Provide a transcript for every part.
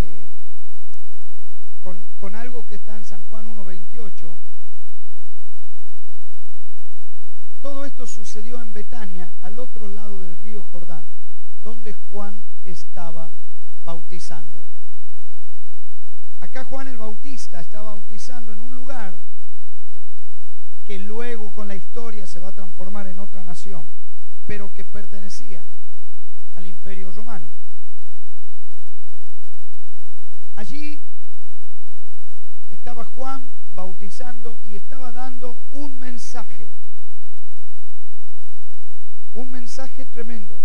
Eh, con, con algo que está en San Juan 1.28. Todo esto sucedió en Betania, al otro lado del río Jordán, donde Juan estaba bautizando. Acá Juan el Bautista está bautizando en un lugar que luego con la historia se va a transformar en otra nación, pero que pertenecía al imperio romano. Allí estaba Juan bautizando y estaba dando un mensaje, un mensaje tremendo,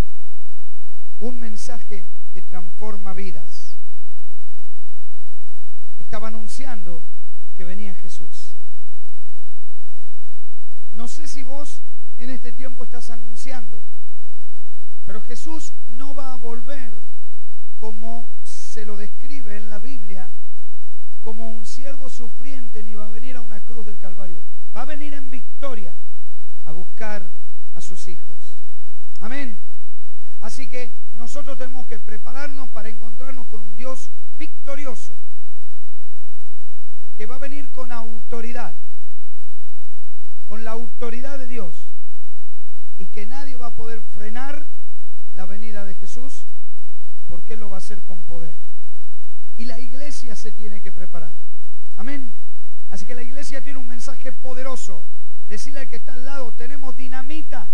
un mensaje que transforma vidas. Estaba anunciando que venía Jesús. No sé si vos en este tiempo estás anunciando, pero Jesús no va a volver como se lo describe en la Biblia, como un siervo sufriente, ni va a venir a una cruz del Calvario. Va a venir en victoria a buscar a sus hijos. Amén. Así que nosotros tenemos que prepararnos para encontrarnos con un Dios victorioso, que va a venir con autoridad con la autoridad de Dios y que nadie va a poder frenar la venida de Jesús porque Él lo va a hacer con poder. Y la iglesia se tiene que preparar. Amén. Así que la iglesia tiene un mensaje poderoso. Decirle al que está al lado, tenemos dinamita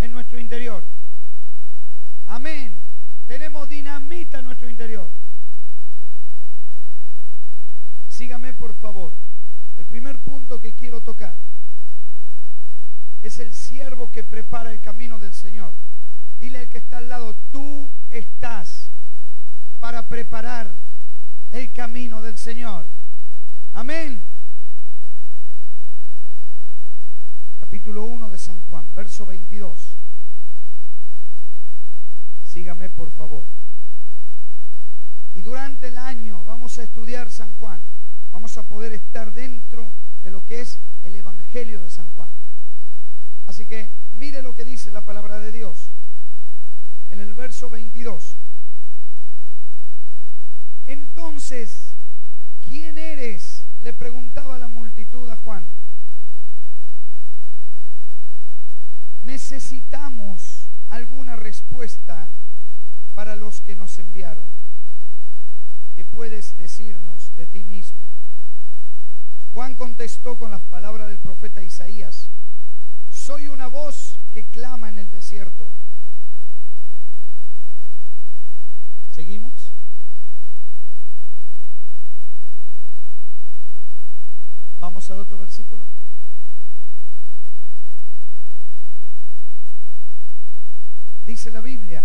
en nuestro interior. Amén. Tenemos dinamita en nuestro interior. Sígame por favor. El primer punto que quiero tocar es el siervo que prepara el camino del Señor. Dile al que está al lado, tú estás para preparar el camino del Señor. Amén. Capítulo 1 de San Juan, verso 22. Sígame por favor. Y durante el año vamos a estudiar San Juan. Vamos a poder estar dentro de lo que es el Evangelio de San Juan. Así que mire lo que dice la palabra de Dios en el verso 22. Entonces, ¿quién eres? Le preguntaba la multitud a Juan. Necesitamos alguna respuesta para los que nos enviaron. ¿Qué puedes decirnos de ti mismo? Juan contestó con las palabras del profeta Isaías. Soy una voz que clama en el desierto. ¿Seguimos? Vamos al otro versículo. Dice la Biblia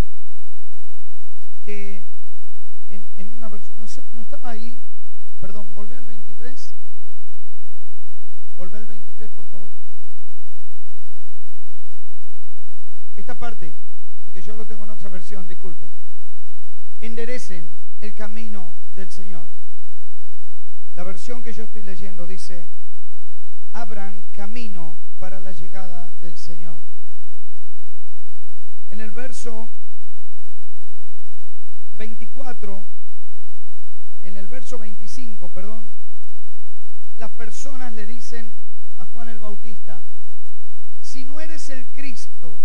que en, una versión, no, sé, no estaba ahí, perdón, volvé al 23. Volvé al 23, por favor. Esta parte, es que yo lo tengo en otra versión, disculpen. Enderecen el camino del Señor. La versión que yo estoy leyendo dice, abran camino para la llegada del Señor. En el verso 24, en el verso 25, perdón, las personas le dicen a Juan el Bautista, si no eres el Cristo,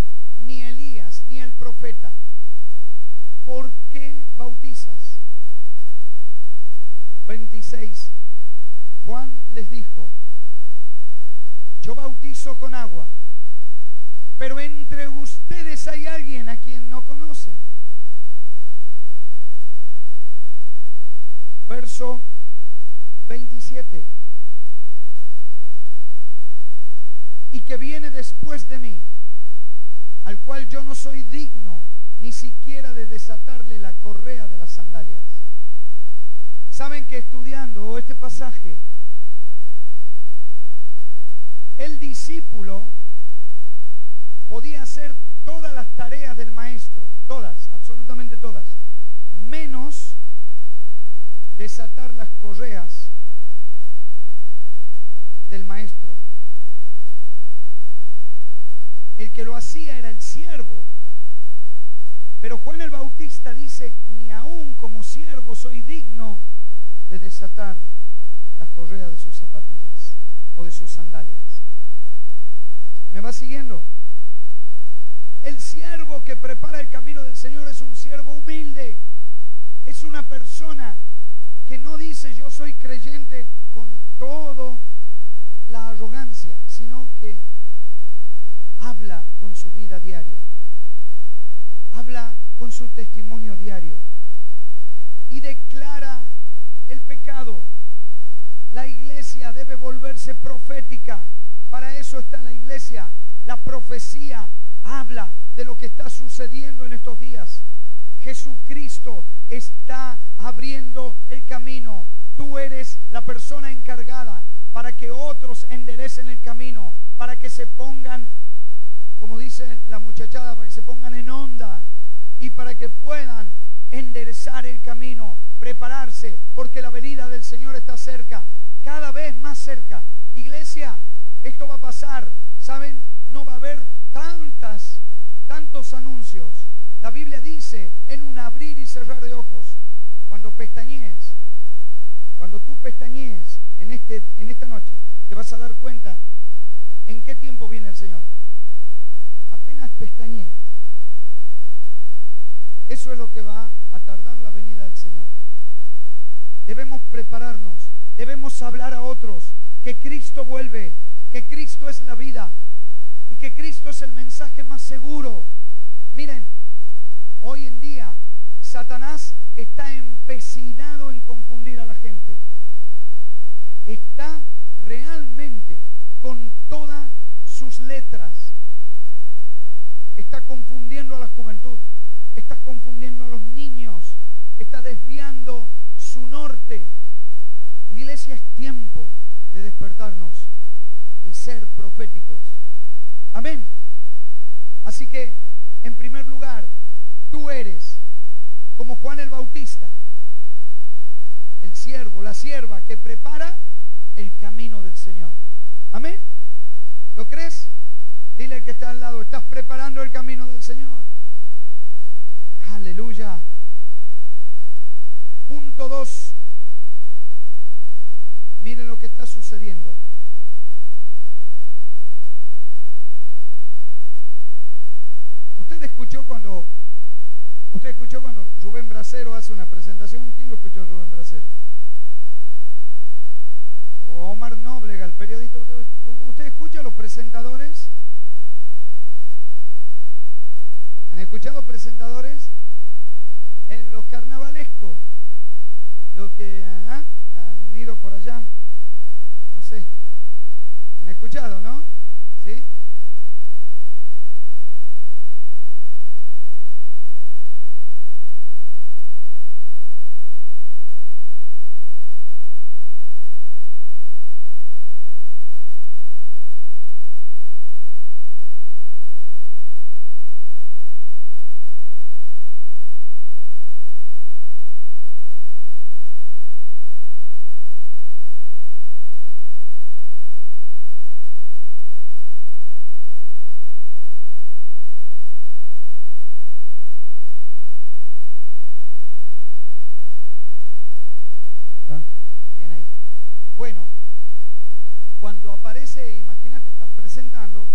ni Elías, ni el profeta, ¿por qué bautizas? 26. Juan les dijo, yo bautizo con agua, pero entre ustedes hay alguien a quien no conocen. Verso 27. Y que viene después de mí, al cual yo no soy digno ni siquiera de desatarle la correa de las sandalias. Saben que estudiando este pasaje, el discípulo podía hacer todas las tareas del maestro, todas, absolutamente todas, menos desatar las correas del maestro. El que lo hacía era el siervo. Pero Juan el Bautista dice, ni aún como siervo soy digno de desatar las correas de sus zapatillas o de sus sandalias. ¿Me va siguiendo? El siervo que prepara el camino del Señor es un siervo humilde. Es una persona que no dice yo soy creyente con todo la arrogancia, sino que habla con su vida diaria. Habla con su testimonio diario. Y declara el pecado. La iglesia debe volverse profética. Para eso está la iglesia. La profecía habla de lo que está sucediendo en estos días. Jesucristo está abriendo el camino. Tú eres la persona encargada para que otros enderecen el camino, para que se pongan, como dice la muchachada, para que se pongan en onda y para que puedan enderezar el camino, prepararse, porque la venida del Señor está cerca, cada vez más cerca. Iglesia, esto va a pasar, ¿saben? No va a haber tantas, tantos anuncios. La Biblia dice en un abrir y cerrar de ojos, cuando pestañees, cuando tú pestañees en, este, en esta noche, te vas a dar cuenta en qué tiempo viene el Señor. Apenas pestañees. Eso es lo que va a tardar la venida del Señor. Debemos prepararnos, debemos hablar a otros que Cristo vuelve, que Cristo es la vida y que Cristo es el mensaje más seguro. Miren, hoy en día Satanás está empecinado en confundir a la gente. Está realmente con todas sus letras. Está confundiendo a la juventud, está confundiendo a los niños, está desviando su norte. iglesia es tiempo de despertarnos y ser proféticos. Amén. Así que, en primer lugar, tú eres como Juan el Bautista, el siervo, la sierva que prepara el camino del Señor. Amén. ¿Lo crees? Dile al que está al lado, estás preparando el camino del Señor. Aleluya. Punto 2. Miren lo que está sucediendo. Usted escuchó cuando usted escuchó cuando Rubén Bracero hace una presentación. ¿Quién lo escuchó Rubén Bracero? O Omar Noblega, el periodista. ¿Usted, usted escucha a los presentadores? ¿Han escuchado presentadores? En los carnavalescos, los que ¿ah? han ido por allá, no sé, han escuchado, ¿no? ¿Sí? Aparece, imagínate, está presentando,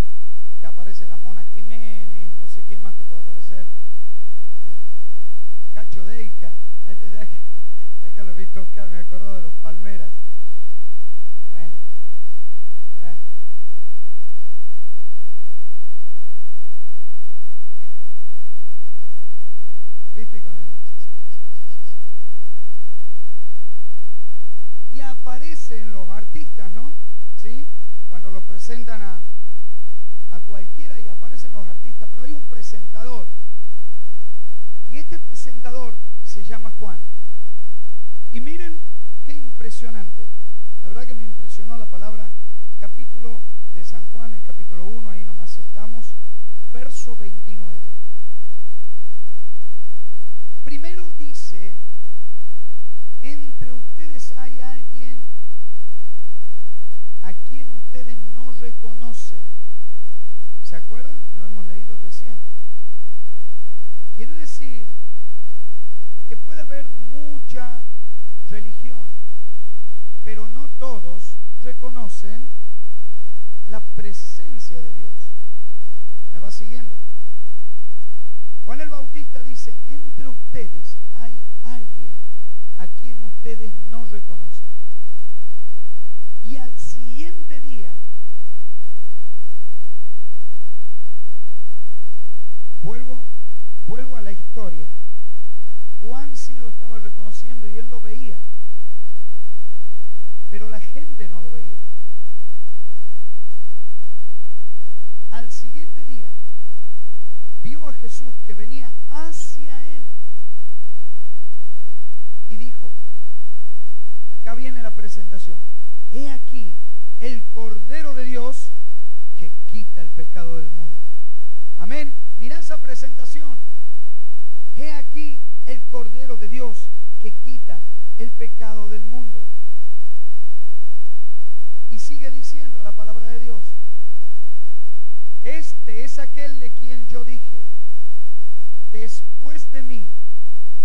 que aparece la Mona Jiménez, no sé quién más te puede aparecer, eh, Cacho Deica, es que lo he visto Oscar, me acuerdo de los Palmeras. Bueno, ahora. ¿Viste con el... Y aparecen los artistas, ¿no? Cuando lo presentan a, a cualquiera y aparecen los artistas, pero hay un presentador. Y este presentador se llama Juan. Y miren qué impresionante. La verdad que me impresionó la palabra capítulo de San Juan, el capítulo 1, ahí nomás estamos, verso 29. Primero dice, entre ustedes hay alguien a quien ustedes no reconocen. ¿Se acuerdan? Lo hemos leído recién. Quiere decir que puede haber mucha religión, pero no todos reconocen la presencia de Dios. ¿Me va siguiendo? Juan el Bautista dice, entre ustedes hay alguien a quien ustedes no reconocen. Y al siguiente día, vuelvo, vuelvo a la historia. Juan sí lo estaba reconociendo y él lo veía, pero la gente no lo veía. Al siguiente día, vio a Jesús que venía hacia él y dijo, acá viene la presentación, he aquí el Cordero de Dios que quita el pecado del mundo. Amén. Mira esa presentación. He aquí el Cordero de Dios que quita el pecado del mundo. Y sigue diciendo la palabra de Dios. Este es aquel de quien yo dije, después de mí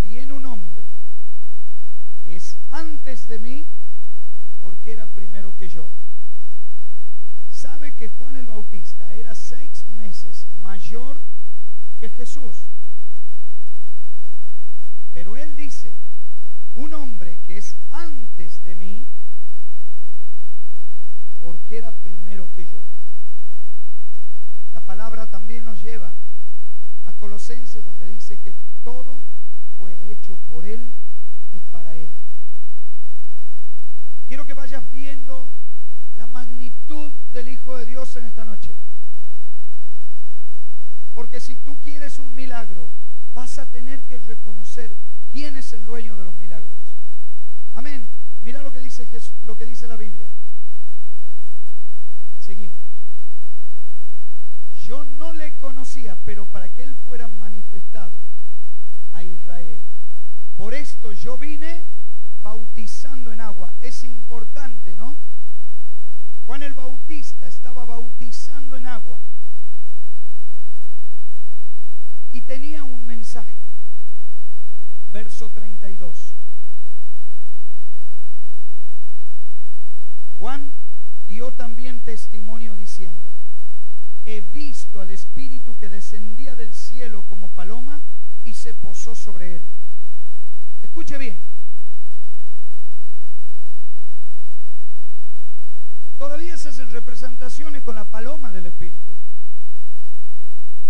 viene un hombre que es antes de mí porque era primero que yo. Sabe que Juan el Bautista era seis meses mayor que Jesús. Pero él dice, un hombre que es antes de mí porque era primero que yo. La palabra también nos lleva a Colosenses donde dice que todo fue hecho por Él y para Él. Quiero que vayas viendo la magnitud del Hijo de Dios en esta noche. Porque si tú quieres un milagro, vas a tener que reconocer quién es el dueño de los milagros. Amén. Mira lo que dice, Jesús, lo que dice la Biblia. Seguimos. Yo no le conocía, pero para que él fuera manifestado a Israel. Por esto yo vine bautizando en agua. Es importante, ¿no? Juan el Bautista estaba bautizando en agua y tenía un mensaje. Verso 32. Juan dio también testimonio diciendo, he visto al Espíritu que descendía del cielo como paloma y se posó sobre él. Escuche bien. Todavía se hacen representaciones con la paloma del Espíritu.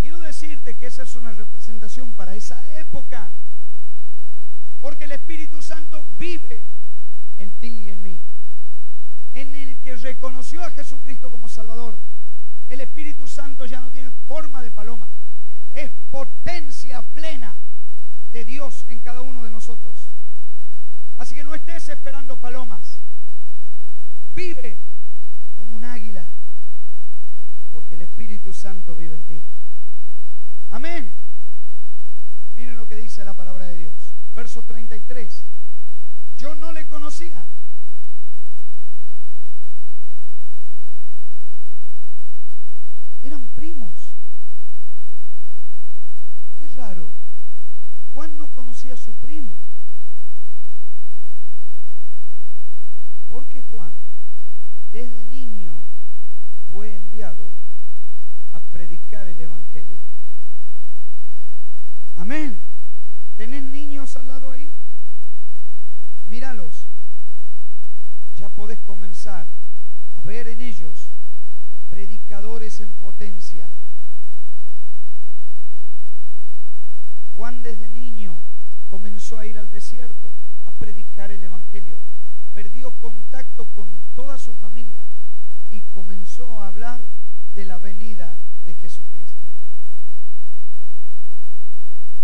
Quiero decirte que esa es una representación para esa época. Porque el Espíritu Santo vive en ti y en mí. En el que reconoció a Jesucristo como Salvador. El Espíritu Santo ya no tiene forma de paloma. Es potencia plena de Dios en cada uno de nosotros. Así que no estés esperando palomas. Vive como un águila. Porque el Espíritu Santo vive en ti. Amén. Miren lo que dice la palabra de Dios. Verso 33. Yo no le conocía. Eran primos. Qué raro. Juan no conocía a su primo. Porque Juan, desde niño, fue enviado a predicar el Evangelio. Amén. ¿Tenés niños al lado ahí? Míralos. Ya podés comenzar a ver en ellos predicadores en potencia. Juan desde niño comenzó a ir al desierto a predicar el Evangelio. Perdió contacto con toda su familia y comenzó a hablar de la venida de Jesucristo.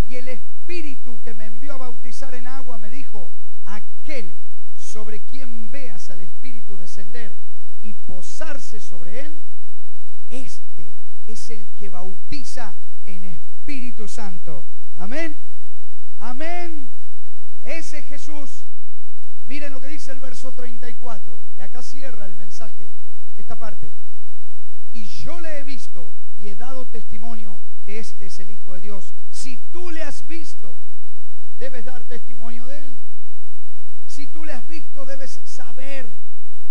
Y el Espíritu que me envió a bautizar en agua me dijo, aquel sobre quien veas al Espíritu descender y posarse sobre él, este es el que bautiza en Espíritu Santo. Amén. Amén. Ese Jesús. Miren lo que dice el verso 34. Y acá cierra el mensaje, esta parte. Y yo le he visto y he dado testimonio que este es el Hijo de Dios. Si tú le has visto, debes dar testimonio de él. Si tú le has visto, debes saber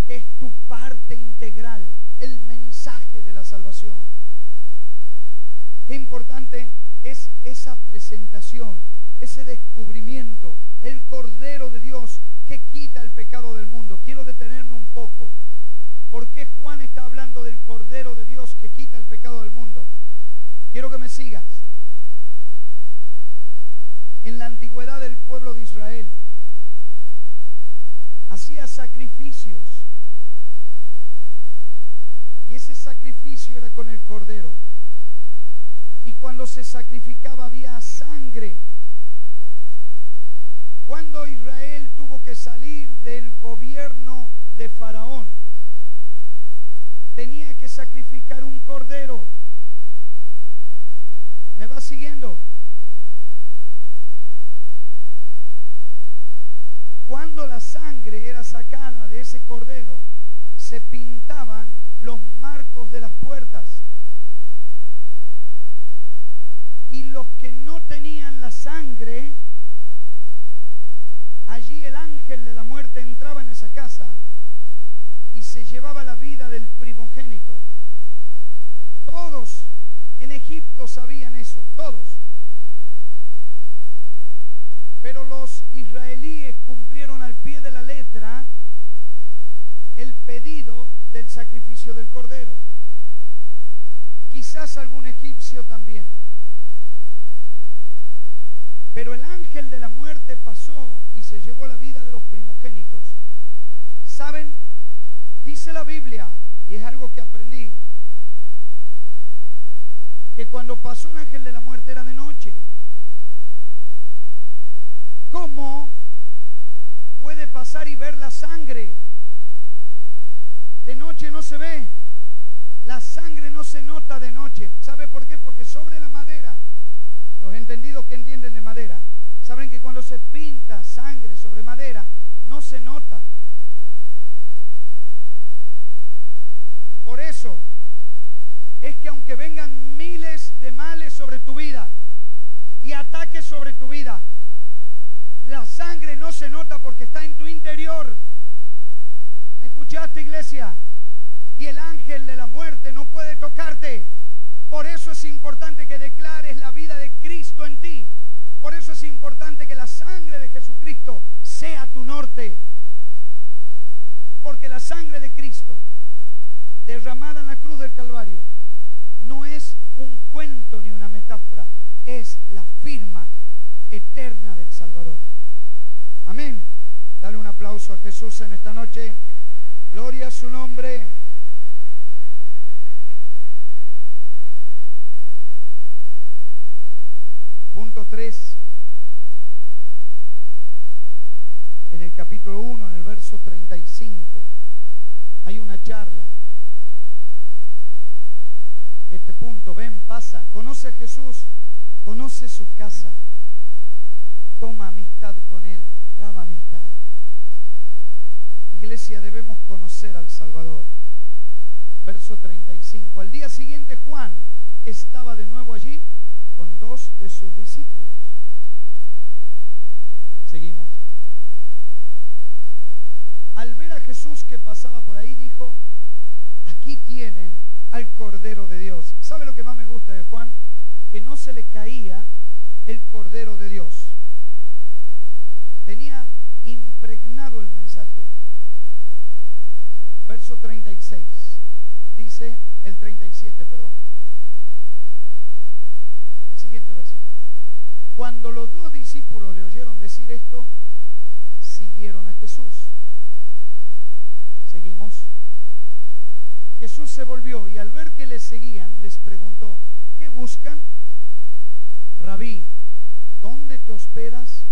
que es tu parte integral, el mensaje de la salvación. Qué importante es esa presentación, ese descubrimiento, el Cordero de Dios que quita el pecado del mundo. Quiero detenerme un poco. ¿Por qué Juan está hablando del Cordero de Dios que quita el pecado del mundo? Quiero que me sigas. En la antigüedad del pueblo de Israel hacía sacrificios. Y ese sacrificio era con el Cordero. Y cuando se sacrificaba había sangre. Cuando Israel tuvo que salir del gobierno de Faraón, tenía que sacrificar un cordero. ¿Me va siguiendo? Cuando la sangre era sacada de ese cordero, se pintaban los marcos de las puertas. Y los que no tenían la sangre, allí el ángel de la muerte entraba en esa casa y se llevaba la vida del primogénito. Todos en Egipto sabían eso, todos. Pero los israelíes cumplieron al pie de la letra el pedido del sacrificio del cordero. Quizás algún egipcio también. Pero el ángel de la muerte pasó y se llevó la vida de los primogénitos. ¿Saben? Dice la Biblia, y es algo que aprendí, que cuando pasó el ángel de la muerte era de noche. ¿Cómo puede pasar y ver la sangre? De noche no se ve. La sangre no se nota de noche. ¿Sabe por qué? Porque sobre la madera, los entendidos que entienden de madera, saben que cuando se pinta sangre sobre madera, no se nota. Por eso es que aunque vengan miles de males sobre tu vida y ataques sobre tu vida, la sangre no se nota porque está en tu interior. ¿Me escuchaste, iglesia? Y el ángel de la muerte no puede tocarte. Por eso es importante que declares la vida de Cristo en ti. Por eso es importante que la sangre de Jesucristo sea tu norte. Porque la sangre de Cristo, derramada en la cruz del Calvario, no es un cuento ni una metáfora, es la firma eterna del Salvador. Amén. Dale un aplauso a Jesús en esta noche. Gloria a su nombre. Punto 3. En el capítulo 1, en el verso 35, hay una charla. Este punto, ven, pasa, conoce a Jesús, conoce su casa, toma amistad con Él, traba amistad. Iglesia, debemos conocer al Salvador. Verso 35. Al día siguiente Juan estaba de nuevo allí con dos de sus discípulos. Seguimos. Al ver a Jesús que pasaba por ahí, dijo, aquí tienen al Cordero de Dios. ¿Sabe lo que más me gusta de Juan? Que no se le caía el Cordero de Dios. Tenía impregnado el mensaje. Verso 36. Dice el 37, perdón. Versículo. Cuando los dos discípulos le oyeron decir esto, siguieron a Jesús. Seguimos. Jesús se volvió y al ver que le seguían, les preguntó, ¿qué buscan? Rabí, ¿dónde te hospedas?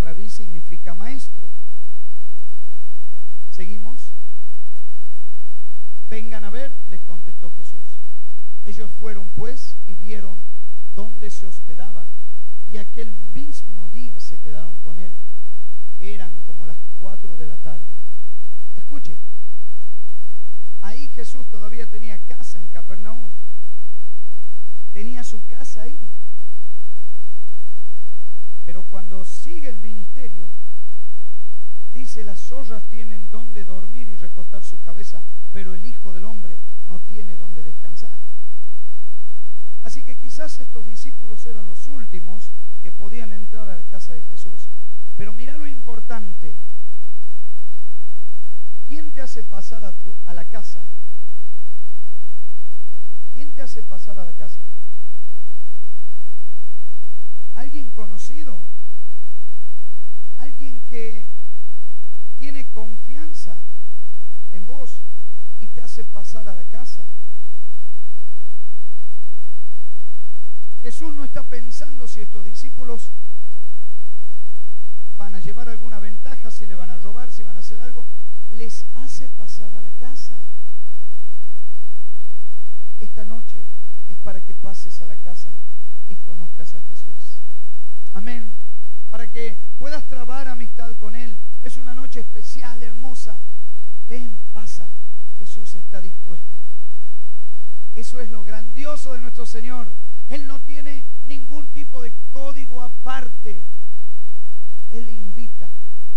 Rabí significa maestro. Seguimos. Vengan a ver, les contestó Jesús. Ellos fueron pues y vieron dónde se hospedaba y aquel mismo día se quedaron con él. Eran como las cuatro de la tarde. Escuche, ahí Jesús todavía tenía casa en Capernaum. Tenía su casa ahí. Pero cuando sigue el ministerio, dice las zorras tienen donde dormir y recostar su cabeza, pero el Hijo del Hombre no tiene donde descansar. Así que quizás estos discípulos eran los últimos que podían entrar a la casa de Jesús. Pero mira lo importante. ¿Quién te hace pasar a, a la casa? ¿Quién te hace pasar a la casa? alguien conocido, alguien que tiene confianza en vos y te hace pasar a la casa. Jesús no está pensando si estos discípulos van a llevar alguna ventaja, si le van a robar, si van a hacer algo. Les hace pasar a la casa. Esta noche es para que pases a la casa y conozcas a Jesús. Amén. Para que puedas trabar amistad con Él. Es una noche especial, hermosa. Ven, pasa. Jesús está dispuesto. Eso es lo grandioso de nuestro Señor. Él no tiene ningún tipo de código aparte. Él invita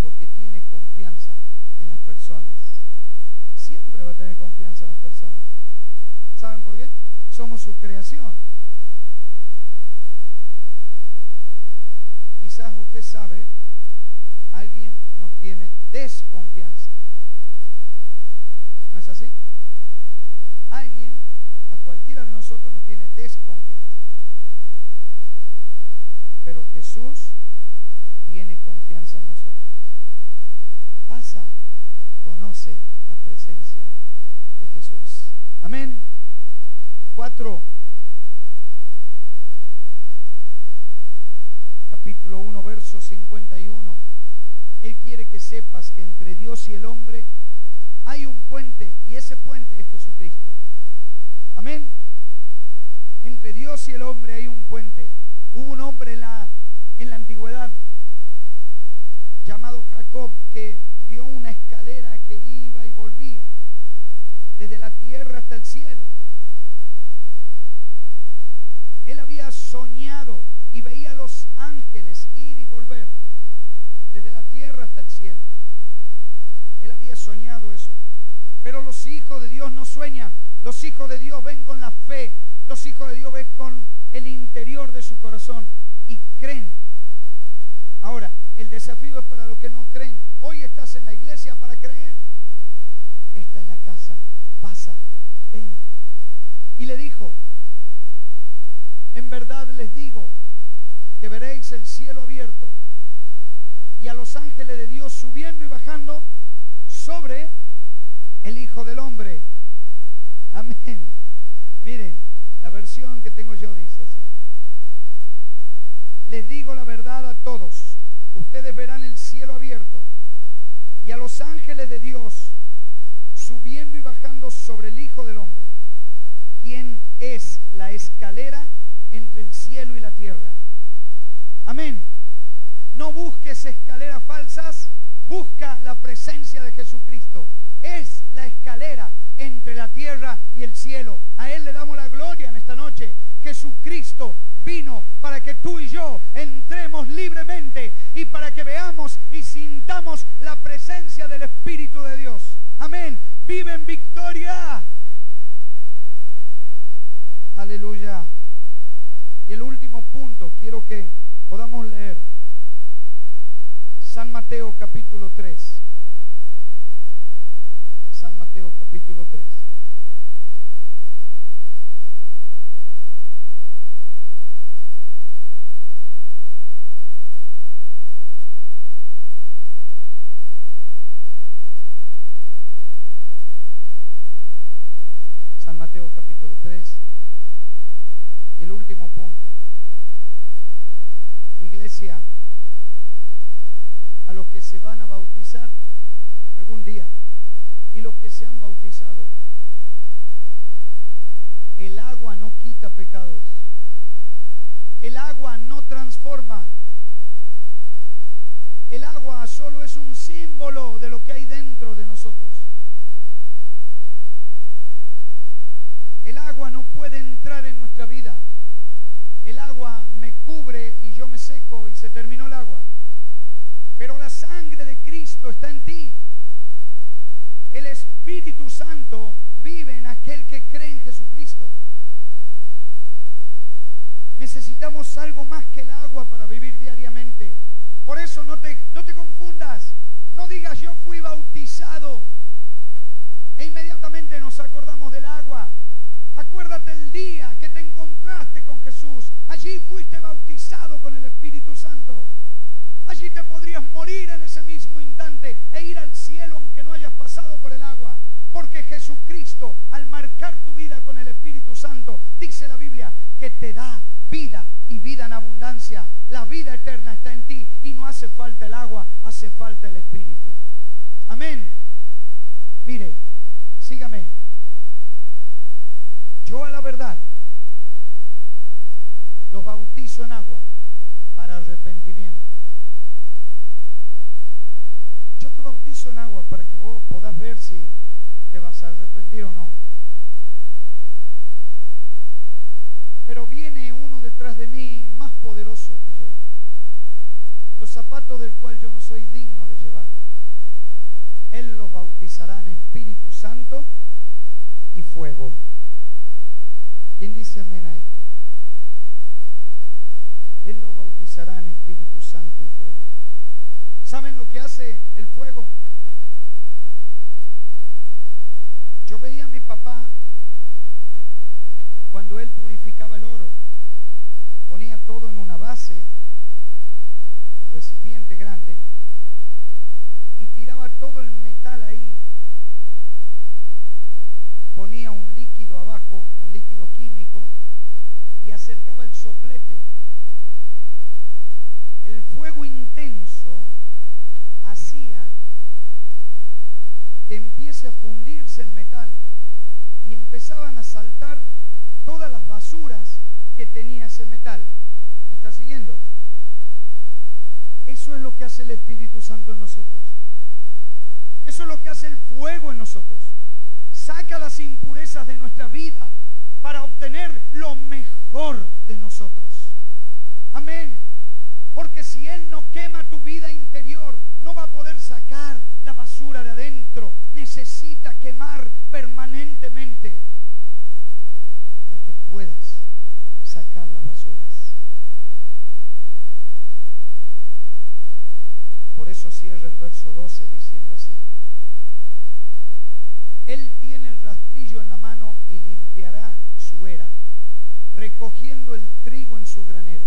porque tiene confianza en las personas. Siempre va a tener confianza en las personas. ¿Saben por qué? Somos su creación. Quizás usted sabe, alguien nos tiene desconfianza. ¿No es así? Alguien, cualquiera de nosotros nos tiene desconfianza. Pero Jesús tiene confianza en nosotros. Pasa, conoce la presencia de Jesús. Amén. Cuatro. Capítulo 1, verso 51. Él quiere que sepas que entre Dios y el hombre hay un puente y ese puente es Jesucristo. Amén. Entre Dios y el hombre hay un puente. Hubo un hombre en la, en la antigüedad llamado Jacob que vio una escalera que iba y volvía desde la tierra hasta el cielo. Él había soñado y veía a los ángeles ir y volver desde la tierra hasta el cielo. Él había soñado eso. Pero los hijos de Dios no sueñan. Los hijos de Dios ven con la fe. Los hijos de Dios ven con el interior de su corazón y creen. Ahora, el desafío es para los que no creen. Hoy estás en la iglesia para creer. Esta es la casa. Pasa. Ven. Y le dijo, en verdad les digo que veréis el cielo abierto y a los ángeles de Dios subiendo y bajando sobre el Hijo del Hombre. Amén. Miren, la versión que tengo yo dice así. Les digo la verdad a todos. Ustedes verán el cielo abierto y a los ángeles de Dios subiendo y bajando sobre el Hijo del Hombre, quien es la escalera entre el cielo y la tierra. Amén. No busques escaleras falsas, busca la presencia de Jesucristo. Es la escalera entre la tierra y el cielo. A Él le damos la gloria en esta noche. Jesucristo vino para que tú y yo entremos libremente y para que veamos y sintamos la presencia del Espíritu de Dios. Amén. Vive en victoria. Aleluya. Y el último punto, quiero que podamos leer San Mateo capítulo 3. Mateo capítulo 3. San Mateo capítulo 3. Y el último punto. Iglesia, a los que se van a bautizar algún día y los que se han bautizado, el agua no quita pecados. El agua no transforma. El agua solo es un símbolo de lo que hay dentro de nosotros. El agua no puede entrar en nuestra vida. El agua me cubre y yo me seco y se terminó el agua. Pero la sangre de Cristo está en ti. El Espíritu Santo vive en aquel que cree en Jesucristo. Necesitamos algo más que el agua para vivir diariamente. Por eso no te, no te confundas. No digas yo fui bautizado. E inmediatamente nos acordamos del agua. Acuérdate el día que te encontraste con Jesús. Allí fuiste bautizado con el Espíritu Santo. Allí te podrías morir en ese mismo instante e ir al cielo aunque no hayas pasado por el agua. Porque Jesucristo, al marcar tu vida con el Espíritu Santo, dice la Biblia, que te da vida y vida en abundancia. La vida eterna está en ti y no hace falta el agua, hace falta el Espíritu. Amén. Mire, sígame. Yo a la verdad los bautizo en agua para arrepentimiento. Yo te bautizo en agua para que vos podás ver si te vas a arrepentir o no. Pero viene uno detrás de mí más poderoso que yo. Los zapatos del cual yo no soy digno de llevar. Él los bautizará en Espíritu Santo y fuego. ¿Quién dice amén a esto? Él lo bautizará en Espíritu Santo y fuego. ¿Saben lo que hace el fuego? Yo veía a mi papá cuando él purificaba el oro. Ponía todo en una base, un recipiente grande, y tiraba todo el metal ahí. Ponía un líquido abajo, un líquido químico, y acercaba el soplete. El fuego intenso hacía que empiece a fundirse el metal y empezaban a saltar todas las basuras que tenía ese metal. ¿Me está siguiendo? Eso es lo que hace el Espíritu Santo en nosotros. Eso es lo que hace el fuego en nosotros. Saca las impurezas de nuestra vida para obtener lo mejor de nosotros. Amén. Porque si Él no quema tu vida interior, no va a poder sacar la basura de adentro. Necesita quemar permanentemente para que puedas sacar las basuras. Por eso cierra el verso 12 diciendo así. Él tiene el rastrillo en la mano y limpiará su era, recogiendo el trigo en su granero.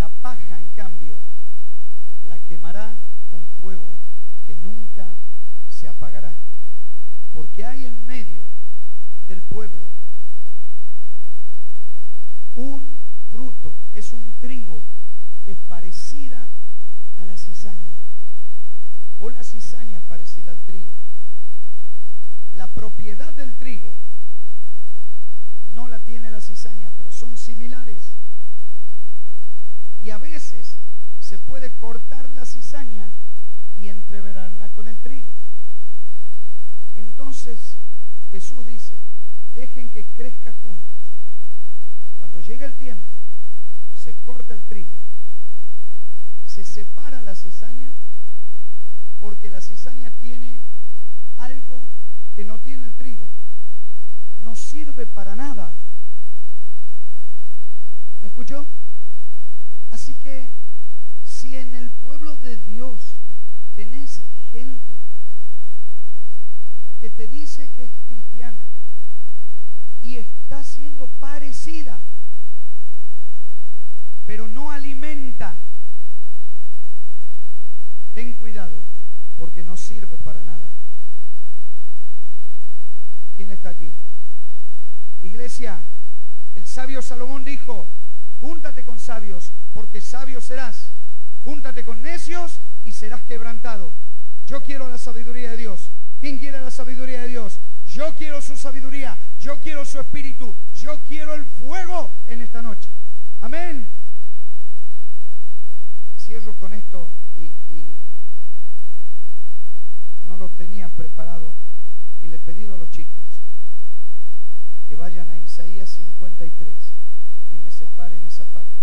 La paja, en cambio, la quemará con fuego que nunca se apagará. Porque hay en medio del pueblo un fruto, es un trigo que es parecida a la cizaña, o la cizaña parecida al trigo. La propiedad del trigo no la tiene la cizaña, pero son similares. Y a veces se puede cortar la cizaña y entreverarla con el trigo. Entonces Jesús dice, dejen que crezca juntos. Cuando llega el tiempo, se corta el trigo, se se separa la cizaña porque la cizaña tiene algo que no tiene el trigo. No sirve para nada. ¿Me escuchó? Así que si en el pueblo de Dios tenés gente que te dice que es cristiana y está siendo parecida, pero no alimenta, ten cuidado, porque no sirve para nada. ¿Quién está aquí? Iglesia, el sabio Salomón dijo, júntate con sabios, porque sabio serás. Júntate con necios y serás quebrantado. Yo quiero la sabiduría de Dios. ¿Quién quiere la sabiduría de Dios? Yo quiero su sabiduría, yo quiero su espíritu, yo quiero el fuego en esta noche. Amén. Cierro con esto y, y no lo tenía preparado y le he pedido a los chicos que vayan a Isaías 53 y me separen esa parte.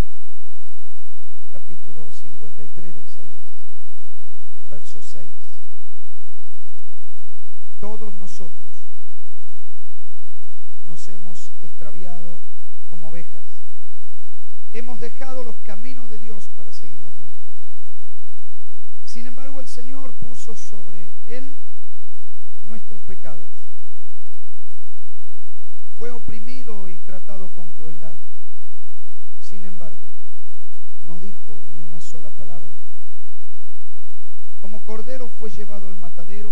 Capítulo 53 de Isaías, verso 6. Todos nosotros nos hemos extraviado como ovejas. Hemos dejado los caminos de Dios para seguir los nuestros. Sin embargo, el Señor puso sobre él nuestros pecados. Fue oprimido y tratado con crueldad. Sin embargo, no dijo sola palabra. Como cordero fue llevado al matadero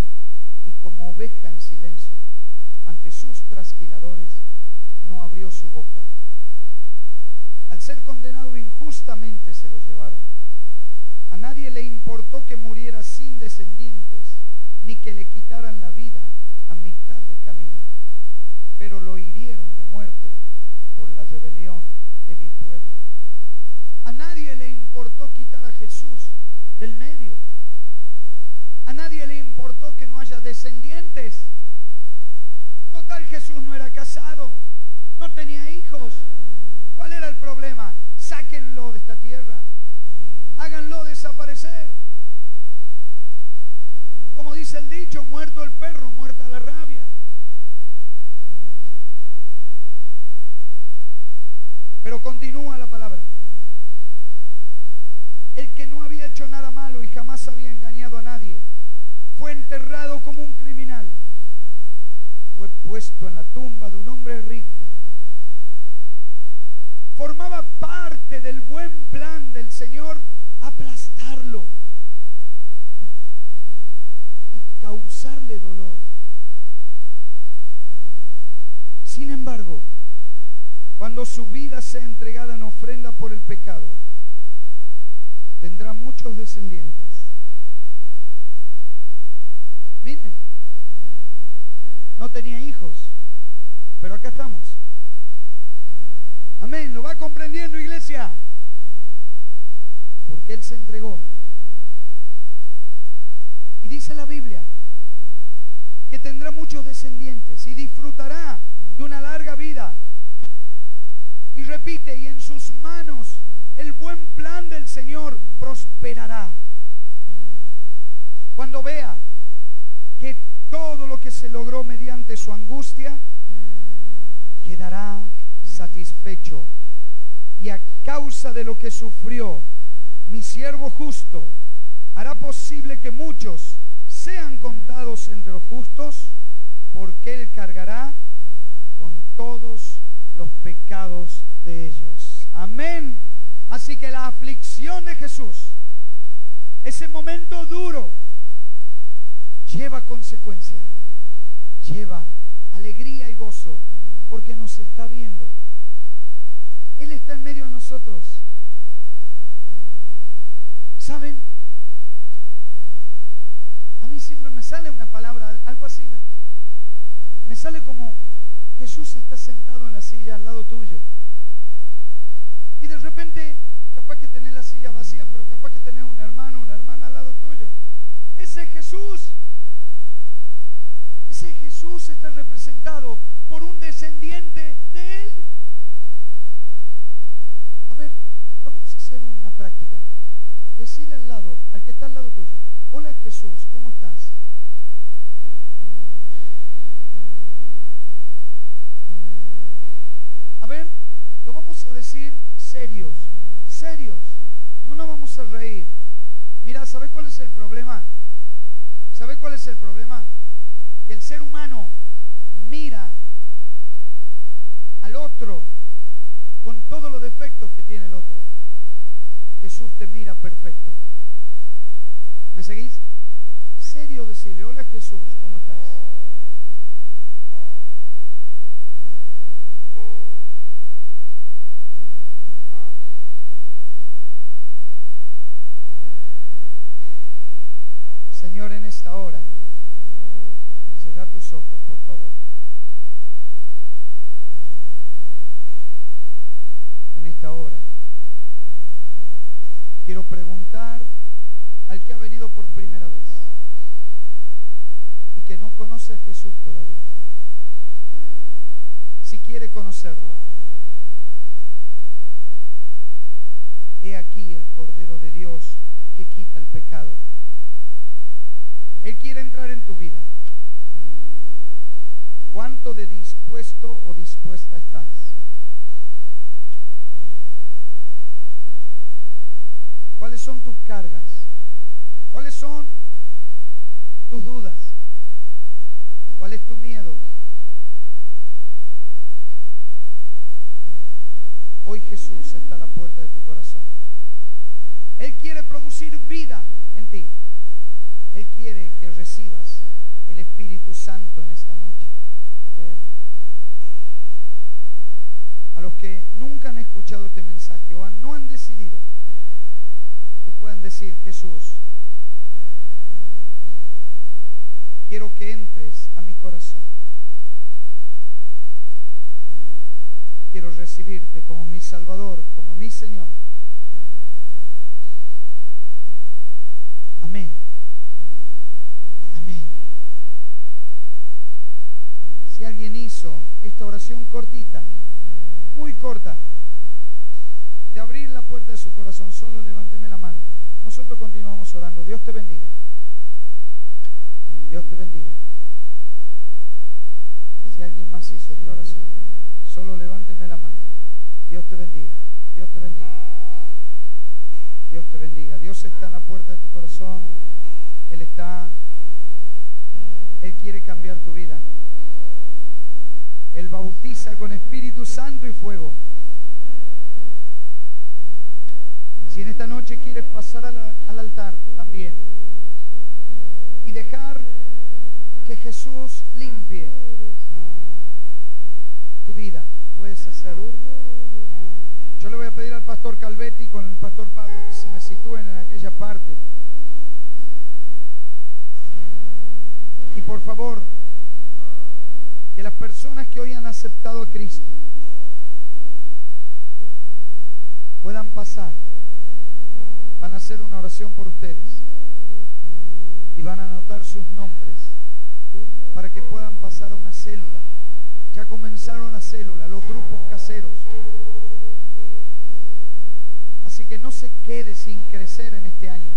y como oveja en silencio ante sus trasquiladores no abrió su boca. Al ser condenado injustamente se lo llevaron. A nadie le importó que muriera sin descendientes, ni que le quitaran la vida a mitad de camino, pero lo hirieron de muerte por la rebelión de mi pueblo. A nadie le importó quitar a Jesús del medio. A nadie le importó que no haya descendientes. Total, Jesús no casado, no tenía hijos. ¿Cuál era el problema? Sáquenlo de esta tierra. Háganlo desaparecer. Como dice el dicho, muerto el perro, muerta la rabia. Pero continúa la palabra. El que no había hecho nada malo y jamás había engañado a nadie, fue enterrado como un criminal. Fue puesto en la tumba de un hombre rico. Formaba parte del buen plan del Señor aplastarlo y causarle dolor. Sin embargo, cuando su vida sea entregada en ofrenda por el pecado, tendrá muchos descendientes. Miren, no tenía hijos, pero acá estamos. Amén, ¿lo va comprendiendo iglesia? Porque Él se entregó. Y dice la Biblia que tendrá muchos descendientes y disfrutará de una larga vida. Y repite, y en sus manos el buen plan del Señor prosperará. Cuando vea que todo lo que se logró mediante su angustia quedará satisfecho. Y a causa de lo que sufrió, mi siervo justo hará posible que muchos sean contados entre los justos, porque él cargará con todos los pecados de ellos. Amén. Así que la aflicción de Jesús, ese momento duro, lleva consecuencia, lleva alegría y gozo, porque nos está viendo. Él está en medio de nosotros. ¿Saben? A mí siempre me sale una palabra, algo así. Me sale como Jesús está sentado en la silla al lado tuyo. Y de repente, capaz que tenés la silla vacía, pero capaz que tenés un hermano, una hermana al lado tuyo. Ese es Jesús. Está representado por un descendiente de Él. A ver, vamos a hacer una práctica. Decile al lado, al que está al lado tuyo. Hola Jesús, ¿cómo estás? A ver, lo vamos a decir serios, serios. No nos vamos a reír. Mira, ¿sabe cuál es el problema? ¿Sabe cuál es el problema? El ser humano mira al otro con todos los defectos que tiene el otro. Jesús te mira perfecto. ¿Me seguís? Serio decirle, hola Jesús, ¿cómo estás? Señor, en esta hora, cerra tus ojos, por favor. En esta hora, quiero preguntar al que ha venido por primera vez y que no conoce a Jesús todavía, si quiere conocerlo. He aquí el Cordero de Dios que quita el pecado. Él quiere entrar en tu vida. ¿Cuánto de dispuesto o dispuesta estás? ¿Cuáles son tus cargas? ¿Cuáles son tus dudas? ¿Cuál es tu miedo? Hoy Jesús está a la puerta de tu corazón. Él quiere producir vida en ti. Él quiere que recibas el Espíritu Santo en esta noche. A los que nunca han escuchado este mensaje o no han decidido, que puedan decir, Jesús, quiero que entres a mi corazón. Quiero recibirte como mi Salvador, como mi Señor. Amén. Esta oración cortita, muy corta, de abrir la puerta de su corazón, solo levánteme la mano. Nosotros continuamos orando. Dios te bendiga. Dios te bendiga. Si alguien más hizo esta oración, solo levánteme la mano. Dios te bendiga. Dios te bendiga. Dios te bendiga. Dios está en la puerta de tu corazón. Él está. Él quiere cambiar tu vida. Él bautiza con Espíritu Santo y fuego. Si en esta noche quieres pasar al, al altar también y dejar que Jesús limpie tu vida, puedes hacerlo. Yo le voy a pedir al pastor Calvetti con el pastor Pablo que se me sitúen en aquella parte. Y por favor, que las personas que hoy han aceptado a Cristo puedan pasar. Van a hacer una oración por ustedes y van a anotar sus nombres para que puedan pasar a una célula. Ya comenzaron la célula, los grupos caseros. Así que no se quede sin crecer en este año.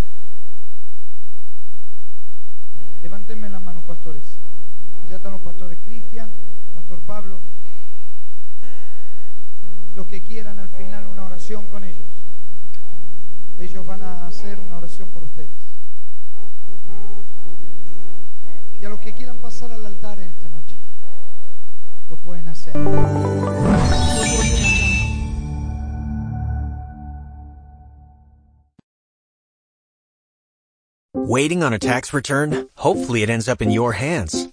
Levántenme la mano, pastores. Allá están los pastores Cristian, pastor Pablo. Los que quieran al final una oración con ellos. Ellos van a hacer una oración por ustedes. Y a los que quieran pasar al altar en esta noche, lo pueden hacer. Waiting on a tax return? Hopefully it ends up in your hands.